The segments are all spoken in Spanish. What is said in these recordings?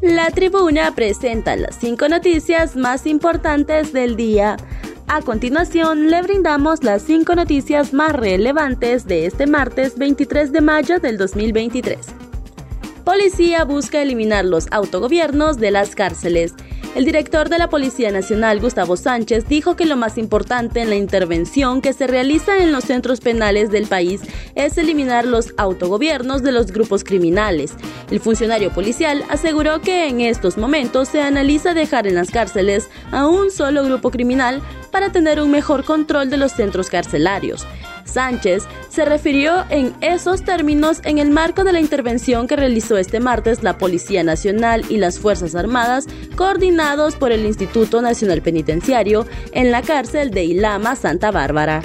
La tribuna presenta las cinco noticias más importantes del día. A continuación, le brindamos las cinco noticias más relevantes de este martes 23 de mayo del 2023. Policía busca eliminar los autogobiernos de las cárceles. El director de la Policía Nacional, Gustavo Sánchez, dijo que lo más importante en la intervención que se realiza en los centros penales del país es eliminar los autogobiernos de los grupos criminales. El funcionario policial aseguró que en estos momentos se analiza dejar en las cárceles a un solo grupo criminal para tener un mejor control de los centros carcelarios. Sánchez se refirió en esos términos en el marco de la intervención que realizó este martes la Policía Nacional y las Fuerzas Armadas, coordinados por el Instituto Nacional Penitenciario, en la cárcel de Ilama, Santa Bárbara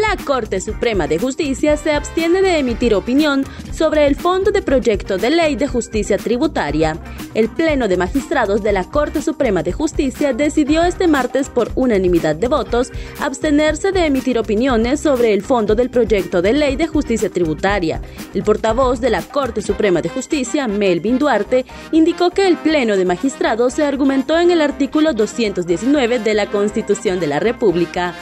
la Corte Suprema de Justicia se abstiene de emitir opinión sobre el Fondo de Proyecto de Ley de Justicia Tributaria. El Pleno de Magistrados de la Corte Suprema de Justicia decidió este martes por unanimidad de votos abstenerse de emitir opiniones sobre el Fondo del Proyecto de Ley de Justicia Tributaria. El portavoz de la Corte Suprema de Justicia, Melvin Duarte, indicó que el Pleno de Magistrados se argumentó en el artículo 219 de la Constitución de la República.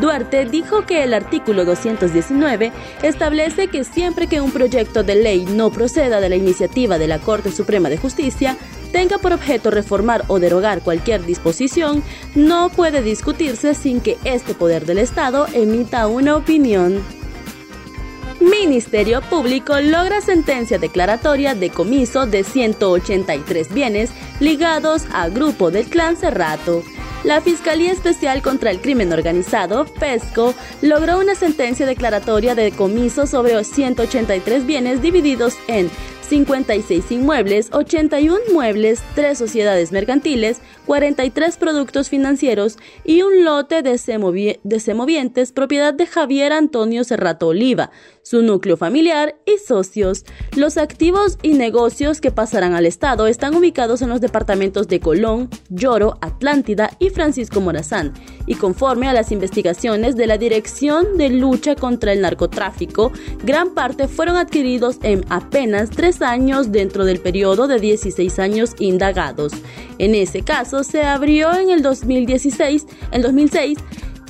Duarte dijo que el artículo 219 establece que siempre que un proyecto de ley no proceda de la iniciativa de la Corte Suprema de Justicia, tenga por objeto reformar o derogar cualquier disposición, no puede discutirse sin que este poder del Estado emita una opinión. Ministerio Público logra sentencia declaratoria de comiso de 183 bienes ligados a grupo del clan Cerrato la Fiscalía Especial contra el Crimen Organizado, PESCO, logró una sentencia declaratoria de decomiso sobre 183 bienes divididos en 56 inmuebles, 81 muebles, 3 sociedades mercantiles, 43 productos financieros y un lote de, semovientes propiedad de Javier Antonio Serrato Oliva, su núcleo familiar y socios. Los activos y negocios que pasarán al Estado están ubicados en los departamentos de Colón, Lloro, Atlántida y Francisco Morazán, y conforme a las investigaciones de la Dirección de Lucha contra el Narcotráfico, gran parte fueron adquiridos en apenas tres años dentro del periodo de 16 años indagados. En ese caso se abrió en el 2016, el 2006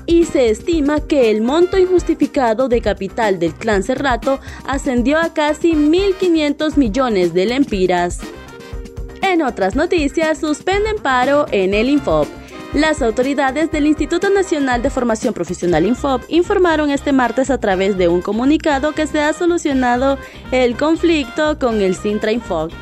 y se estima que el monto injustificado de capital del clan Cerrato ascendió a casi 1.500 millones de lempiras. En otras noticias, suspenden paro en el Infop. Las autoridades del Instituto Nacional de Formación Profesional Infop informaron este martes a través de un comunicado que se ha solucionado el conflicto con el Sintra Infop.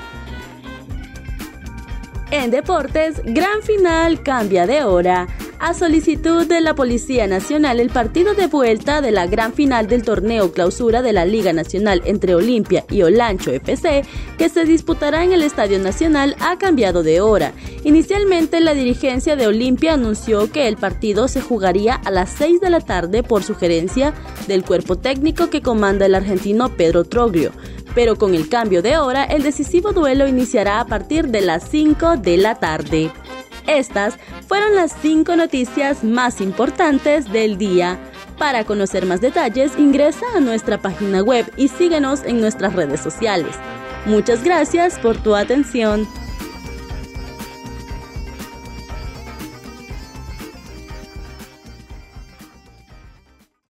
En deportes, gran final cambia de hora. A solicitud de la Policía Nacional, el partido de vuelta de la gran final del torneo clausura de la Liga Nacional entre Olimpia y Olancho FC, que se disputará en el Estadio Nacional, ha cambiado de hora. Inicialmente, la dirigencia de Olimpia anunció que el partido se jugaría a las 6 de la tarde por sugerencia del cuerpo técnico que comanda el argentino Pedro Troglio pero con el cambio de hora el decisivo duelo iniciará a partir de las 5 de la tarde. Estas fueron las cinco noticias más importantes del día. Para conocer más detalles, ingresa a nuestra página web y síguenos en nuestras redes sociales. Muchas gracias por tu atención.